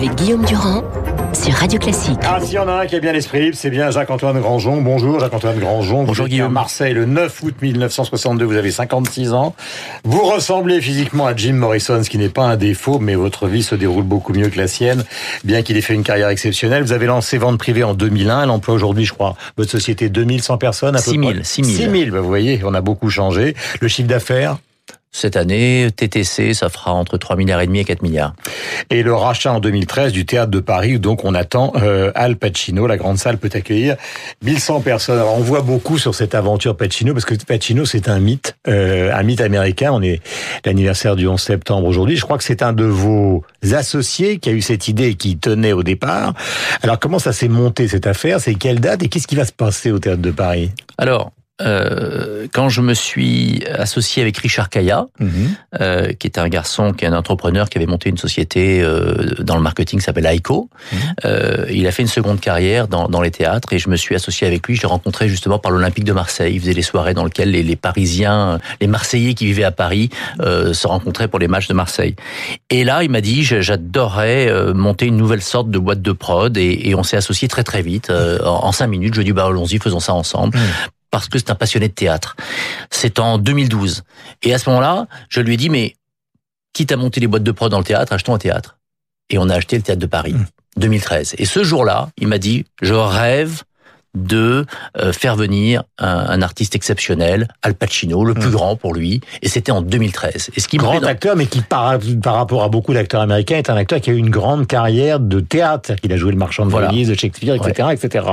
avec Guillaume Durand sur Radio Classique. Ah, s'il y en a un qui est bien l'esprit c'est bien Jacques-Antoine Grandjean. Bonjour Jacques-Antoine Grandjean. Bonjour vous Guillaume. À Marseille le 9 août 1962, vous avez 56 ans. Vous ressemblez physiquement à Jim Morrison, ce qui n'est pas un défaut, mais votre vie se déroule beaucoup mieux que la sienne, bien qu'il ait fait une carrière exceptionnelle. Vous avez lancé Vente Privée en 2001, elle emploie aujourd'hui, je crois, votre société 2100 personnes. à peu 6000, près. 6000. 6000, bah, vous voyez, on a beaucoup changé. Le chiffre d'affaires Cette année, TTC, ça fera entre 3 milliards et demi et 4 milliards. et le rachat en 2013 du théâtre de Paris, où donc on attend euh, Al Pacino. La grande salle peut accueillir 1100 personnes. Alors on voit beaucoup sur cette aventure Pacino, parce que Pacino c'est un mythe, euh, un mythe américain. On est l'anniversaire du 11 septembre aujourd'hui. Je crois que c'est un de vos associés qui a eu cette idée et qui tenait au départ. Alors comment ça s'est monté cette affaire? C'est quelle date et qu'est-ce qui va se passer au théâtre de Paris? Alors, euh, quand je me suis associé avec Richard Kaya, euh, qui est un garçon, qui est un entrepreneur, qui avait monté une société euh, dans le marketing qui s'appelle Aiko, euh, il a fait une seconde carrière dans, dans les théâtres et je me suis associé avec lui. Je l'ai rencontré justement par l'Olympique de Marseille. Il faisait les soirées dans lesquelles les, les Parisiens, les Marseillais qui vivaient à Paris euh, se rencontraient pour les matchs de Marseille. Et là, il m'a dit, j'adorerais monter une nouvelle sorte de boîte de prod et, et on s'est associé très très vite. Euh, en, en cinq minutes, je lui ai dit, bah allons-y, faisons ça ensemble. Parce que c'est un passionné de théâtre. C'est en 2012. Et à ce moment-là, je lui ai dit, mais quitte à monter les boîtes de prod dans le théâtre, achetons un théâtre. Et on a acheté le théâtre de Paris, 2013. Et ce jour-là, il m'a dit, je rêve de euh, faire venir un, un artiste exceptionnel, Al Pacino, le plus grand pour lui, et c'était en 2013. Et ce qui me Grand dans- acteur, mais qui par, par rapport à beaucoup d'acteurs américains est un acteur qui a eu une grande carrière de théâtre. Qu'il a joué le marchand de Voilà. Venise, de Shakespeare, etc., etc.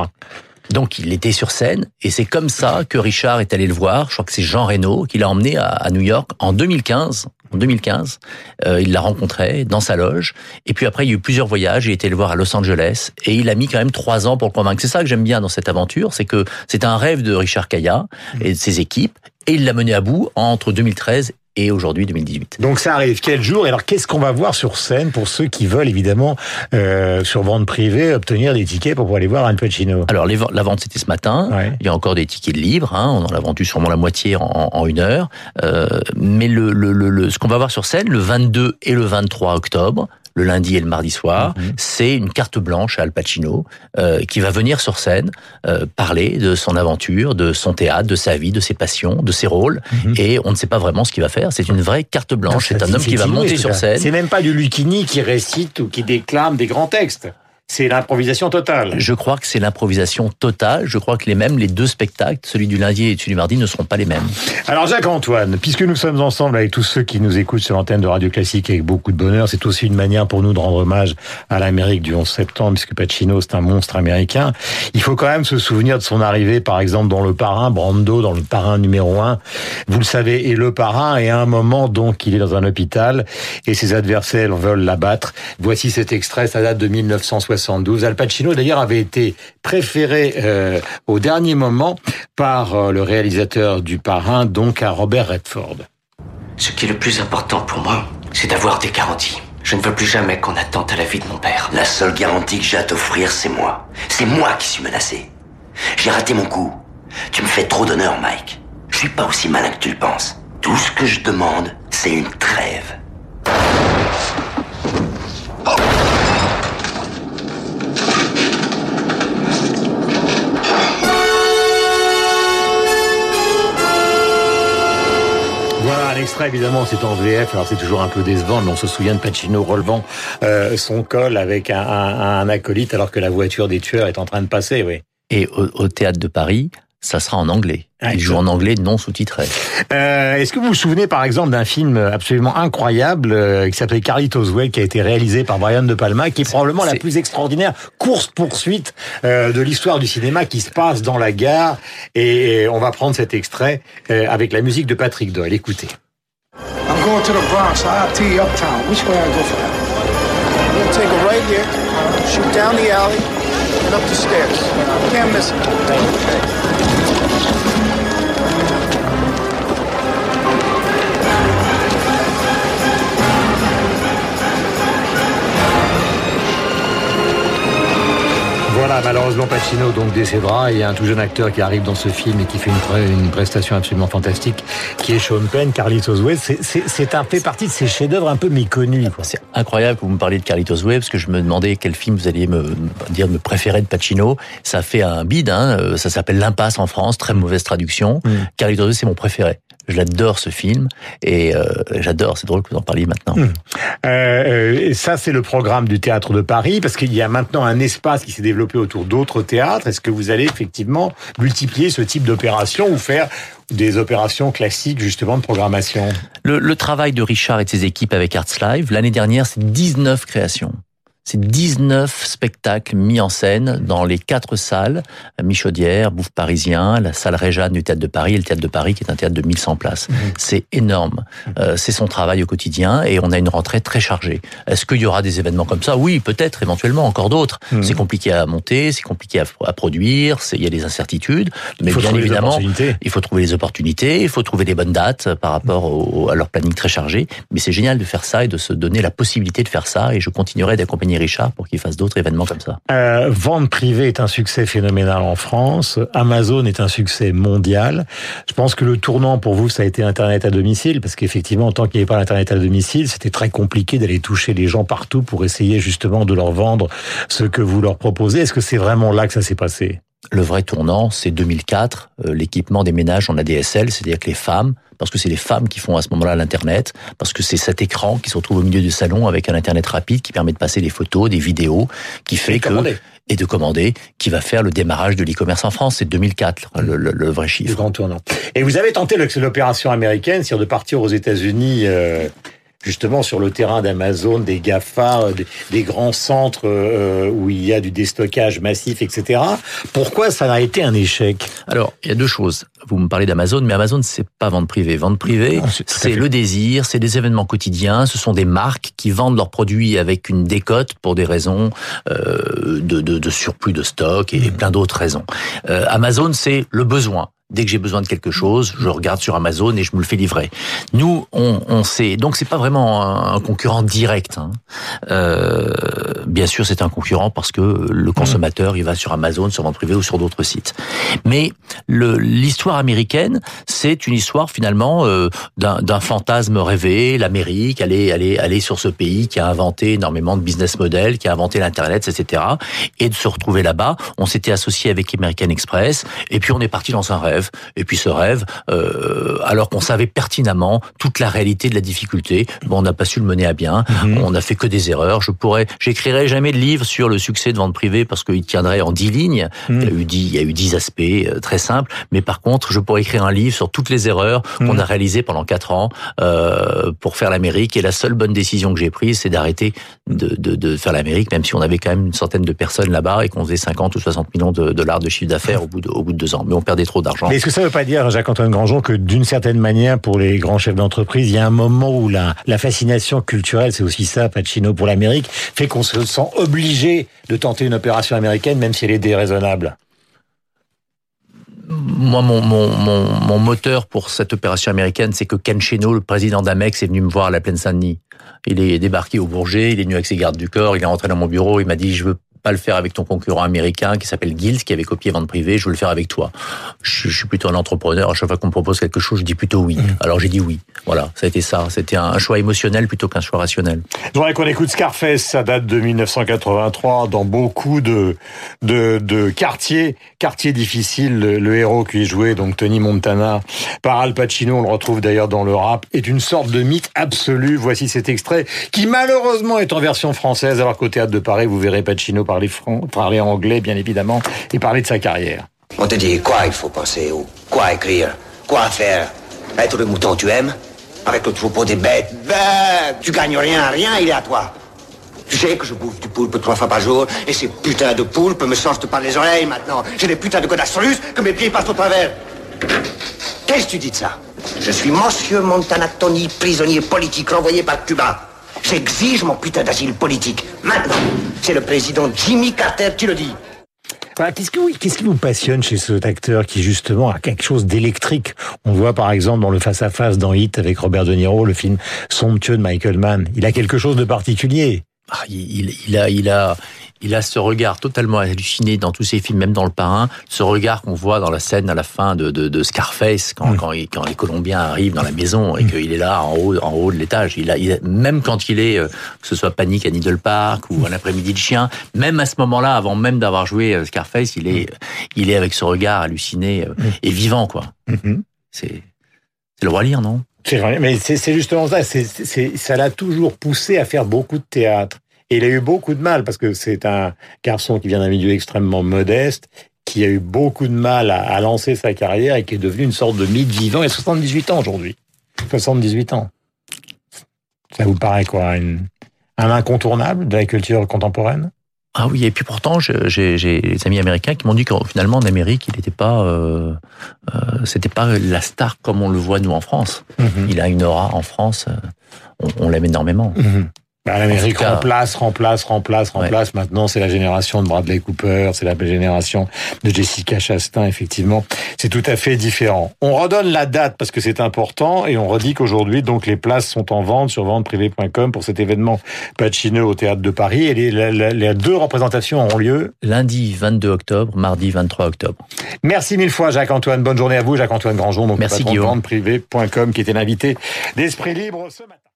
Donc il était sur scène et c'est comme ça que Richard est allé le voir. Je crois que c'est Jean Reno qui l'a emmené à, New York en 2015. En 2015, euh, il l'a rencontré dans sa loge. Et puis après, il y a eu plusieurs voyages. Il était le voir à Los Angeles et il a mis quand même trois ans pour le convaincre. C'est ça que j'aime bien dans cette aventure, c'est que c'est un rêve de Richard Kaya et de ses équipes. Et il l'a mené à bout entre 2013 et aujourd'hui 2018. Donc ça arrive quel jour? Et alors qu'est-ce qu'on va voir sur scène pour ceux qui veulent évidemment euh, sur vente privée obtenir des tickets pour pouvoir aller voir Al Pacino? Alors les la vente c'était ce matin. Ouais. Il y a encore des tickets de libres. Hein, on en a vendu sûrement la moitié en, en une heure. Euh, mais le, le, le, le- ce qu'on va voir sur scène le 22 et le 23 octobre, le lundi et le mardi soir, Mhm. c'est une carte blanche à Al Pacino euh, qui va venir sur scène euh, parler de son aventure, de son théâtre, de sa vie, de ses passions, de ses rôles. Mhm. Et on ne sait pas vraiment ce qu'il va faire. C'est une vraie carte blanche. C'est un homme qui va monter sur scène. C'est même pas du Lucchini qui récite ou qui déclame des grands textes. C'est l'improvisation totale. Je crois que c'est l'improvisation totale. Je crois que les mêmes, les deux spectacles, celui du lundi et celui du mardi, ne seront pas les mêmes. Alors Jacques-Antoine, puisque nous sommes ensemble avec tous ceux qui nous écoutent sur l'antenne de Radio Classique avec beaucoup de bonheur, c'est aussi une manière pour nous de rendre hommage à l'Amérique du 11 septembre, puisque Pacino c'est un monstre américain. Il faut quand même se souvenir de son arrivée, par exemple, dans Le Parrain, Brando, dans Le Parrain numéro 1. Vous le savez, et Le Parrain, et à un moment, donc, il est dans un hôpital, et ses adversaires veulent l'abattre. Voici cet extrait, ça date de 1972. Al Pacino, d'ailleurs, avait été préféré euh, au dernier moment par euh, le réalisateur du Parrain, donc à Robert Redford. Ce qui est le plus important pour moi, c'est d'avoir des garanties. Je ne veux plus jamais qu'on attente à la vie de mon père. La seule garantie que j'ai à t'offrir, c'est moi. C'est moi qui suis menacé. J'ai raté mon coup. Tu me fais trop d'honneur, Mike. Je suis pas aussi malin que tu le penses. Tout ce que je demande, c'est une trêve. Extrait, évidemment, c'est en VF, alors c'est toujours un peu décevant, mais on se souvient de Pacino relevant euh, son col avec un, un- un acolyte alors que la voiture des tueurs est en train de passer, oui. Et au, au théâtre de Paris, ça sera en anglais. Ah, Il joue en anglais non sous-titré. Euh, Est-ce que vous vous souvenez par exemple d'un film absolument incroyable euh, qui s'appelait Carlitos Way, qui a été réalisé par Brian De Palma, qui est probablement la plus extraordinaire course-poursuite euh, de l'histoire du cinéma qui se passe dans la gare? Et, et on va prendre cet extrait euh, avec la musique de Patrick Doyle. Écoutez. Going to the Bronx, IRT Uptown. Which way I go for that? Gonna take a right here, shoot down the alley, and up the stairs. Can't miss it. Voilà, malheureusement Pacino donc décédera et il y a un tout jeune acteur qui arrive dans ce film et qui fait une, une prestation absolument fantastique, qui est Sean Penn, Carlitos Way. C'est un fait partie de ces chefs-d'œuvre un peu méconnus. C'est incroyable que vous me parliez de Carlitos Way parce que je me demandais quel film vous alliez me dire me préférer de Pacino. Ça fait un bide, hein, euh, ça s'appelle L'impasse en France, très mauvaise traduction. Mm. Carlitos Way, c'est mon préféré. J'adore ce film et euh, j'adore. C'est drôle que vous en parliez maintenant. Hum. Euh, ça, c'est le programme du théâtre de Paris parce qu'il y a maintenant un espace qui s'est développé autour d'autres théâtres. Est-ce que vous allez effectivement multiplier ce type d'opération ou faire des opérations classiques justement de programmation? Le, le travail de Richard et de ses équipes avec Arts Live, l'année dernière, c'est 19 créations. C'est 19 spectacles mis en scène dans les quatre salles, Michaudière, Bouffe Parisien, la salle Réjeanne du Théâtre de Paris et le Théâtre de Paris qui est un théâtre de 1100 places. Mhm. C'est énorme. Euh, c'est son travail au quotidien et on a une rentrée très chargée. Est-ce qu'il y aura des événements comme ça? Oui, peut-être, éventuellement, encore d'autres. Mhm. C'est compliqué à monter, c'est compliqué à, produire, il y a des incertitudes, mais bien évidemment, il faut trouver les opportunités, il faut trouver les bonnes dates par rapport à leur planning très chargé. Mais c'est génial de faire ça et de se donner la possibilité de faire ça et je continuerai d'accompagner Richard pour qu'il fasse d'autres événements comme ça. Euh, vente privée est un succès phénoménal en France. Amazon est un succès mondial. Je pense que le tournant pour vous, ça a été Internet à domicile, parce qu'effectivement, en tant qu'il n'y avait pas l'Internet à domicile, c'était très compliqué d'aller toucher les gens partout pour essayer justement de leur vendre ce que vous leur proposez. Est-ce que c'est vraiment là que ça s'est passé? Le vrai tournant, c'est 2004, euh, l'équipement des ménages en ADSL, c'est-à-dire que les femmes, parce que c'est les femmes qui font à ce moment-là l'Internet, parce que c'est cet écran qui se retrouve au milieu du salon avec un Internet rapide qui permet de passer des photos, des vidéos, qui fait que... Et de commander, qui va faire le démarrage de l'e-commerce en France. C'est 2004, le, vrai chiffre. Le grand tournant. Et vous avez tenté l'opération américaine, c'est-à-dire de partir aux États-Unis... Euh justement sur le terrain d'Amazon, des GAFA, euh, des, grands centres euh, où il y a du déstockage massif, etc. Pourquoi ça a été un échec? Alors, il y a deux choses. Vous me parlez d'Amazon, mais Amazon, c'est pas vente privée. Vente privée, c'est le désir, c'est des événements quotidiens, ce sont des marques qui vendent leurs produits avec une décote pour des raisons euh, de, de, de, surplus de stock et plein d'autres raisons. Amazon, c'est le besoin. Dès que j'ai besoin de quelque chose, je regarde sur Amazon et je me le fais livrer. Nous, on, on sait. Donc, c'est pas vraiment un, concurrent direct. Hein. Euh, bien sûr, c'est un concurrent parce que le consommateur, il va sur Amazon, sur vente privée ou sur d'autres sites. Mais l'histoire américaine, c'est une histoire finalement euh, d'un fantasme rêvé. L'Amérique, aller, aller, aller sur ce pays qui a inventé énormément de business models, qui a inventé l'internet, etc. Et de se retrouver là-bas. On s'était associé avec American Express et puis on est parti dans un rêve. Et puis ce rêve, euh, alors qu'on savait pertinemment toute la réalité de la difficulté, bon, on n'a pas su le mener à bien. Mhm. On n'a fait que des erreurs. Je pourrais, j'écrirai jamais de livre sur le succès de vente privée parce qu'il tiendrait en dix lignes. Mhm. Il y a eu dix, il y a eu dix aspects euh, très simples. Mais par contre, je pourrais écrire un livre sur toutes les erreurs qu'on mhm. a réalisées pendant quatre ans euh, pour faire l'Amérique. Et la seule bonne décision que j'ai prise, c'est d'arrêter de, de, de, faire l'Amérique, même si on avait quand même une centaine de personnes là-bas et qu'on faisait 50 ou 60 millions de dollars de chiffre d'affaires au bout de, au bout de deux ans. Mais on perdait trop d'argent. Est-ce que ça ne veut pas dire, Jacques-Antoine Grandjean, que d'une certaine manière, pour les grands chefs d'entreprise, il y a un moment où la, la fascination culturelle, c'est aussi ça, Pacino, pour l'Amérique, fait qu'on se sent obligé de tenter une opération américaine, même si elle est déraisonnable? Moi, mon, moteur pour cette opération américaine, c'est que Ken Cheno, le président d'Amex, est venu me voir à la plaine Saint-Denis. Il est débarqué au Bourget, il est venu avec ses gardes du corps, il est rentré dans mon bureau, il m'a dit, je veux pas le faire avec ton concurrent américain qui s'appelle Guild, qui avait copié vente privée, je veux le faire avec toi. Je, suis plutôt un entrepreneur, à chaque fois qu'on me propose quelque chose, je dis plutôt oui. Mm. Alors j'ai dit oui. Voilà, ça a été ça. C'était un choix émotionnel plutôt qu'un choix rationnel. Je voudrais qu'on écoute Scarface, ça date de 1983, dans beaucoup de, de, de quartiers, quartiers difficiles. Le, héros qui est joué, donc Tony Montana, par Al Pacino, on le retrouve d'ailleurs dans le rap, est une sorte de mythe absolu. Voici cet extrait qui malheureusement est en version française, alors qu'au théâtre de Paris, vous verrez Pacino parler, parler anglais, bien évidemment, et parler de sa carrière. On te dit quoi il faut penser, ou quoi écrire, quoi faire. Être le mouton tu aimes, avec le troupeau des bêtes, ben, tu gagnes rien, rien, il est à toi. Tu sais que je bouffe du poulpe trois fois par jour, et ces putains de poulpes me sortent par les oreilles maintenant. J'ai des putains de godasses russes que mes pieds passent au travers. Qu'est-ce que tu dis de ça? Je suis Monsieur Montanatoni, prisonnier politique renvoyé par Cuba. J'exige mon putain d'asile politique. Maintenant, c'est le président Jimmy Carter qui le dit. Qu'est-ce qui, vous passionne chez cet acteur qui justement a quelque chose d'électrique? On voit par exemple dans le face-à-face dans Hit avec Robert De Niro, le film somptueux de Michael Mann. Il a quelque chose de particulier. Ah, il, il, a, il a, il a ce regard totalement halluciné dans tous ses films, même dans Le Parrain, ce regard qu'on voit dans la scène à la fin de, de, de Scarface, quand, quand, il, quand, les Colombiens arrivent dans la maison et qu'il est là en haut, en haut de l'étage. Il a, il a, même quand il est, euh, que ce soit Panique à Needle Park ou un après-midi de chien, même à ce moment-là, avant même d'avoir joué euh, Scarface, il est, il est avec ce regard halluciné euh, et vivant, quoi. Mhm. C'est, le roi lire, non? C'est vrai, mais c'est justement ça. Ça l'a toujours poussé à faire beaucoup de théâtre. Et il a eu beaucoup de mal parce que c'est un garçon qui vient d'un milieu extrêmement modeste, qui a eu beaucoup de mal à, à, lancer sa carrière et qui est devenu une sorte de mythe vivant. Il a 78 ans aujourd'hui. 78 ans. Ça vous paraît quoi une, Un incontournable de la culture contemporaine? Ah oui, et puis pourtant, j'ai des amis américains qui m'ont dit que finalement en Amérique, il n'était pas, euh, euh, c'était pas la star comme on le voit nous en France. Mm -hmm. Il a une aura en France, euh, on, on l'aime énormément. Mm -hmm. Bah, L'Amérique remplace, remplace, remplace, remplace. Ouais. Maintenant, c'est la génération de Bradley Cooper, c'est la génération de Jessica Chastain, effectivement. C'est tout à fait différent. On redonne la date parce que c'est important et on redit qu'aujourd'hui, donc, les places sont en vente sur venteprivée.com pour cet événement Pacino au Théâtre de Paris et les, les, les deux représentations auront lieu lundi 22 octobre, mardi 23 octobre. Merci mille fois, Jacques-Antoine. Bonne journée à vous, Jacques-Antoine Grandjean, donc Merci, patron de venteprivée.com qui était l'invité d'Esprit Libre ce matin.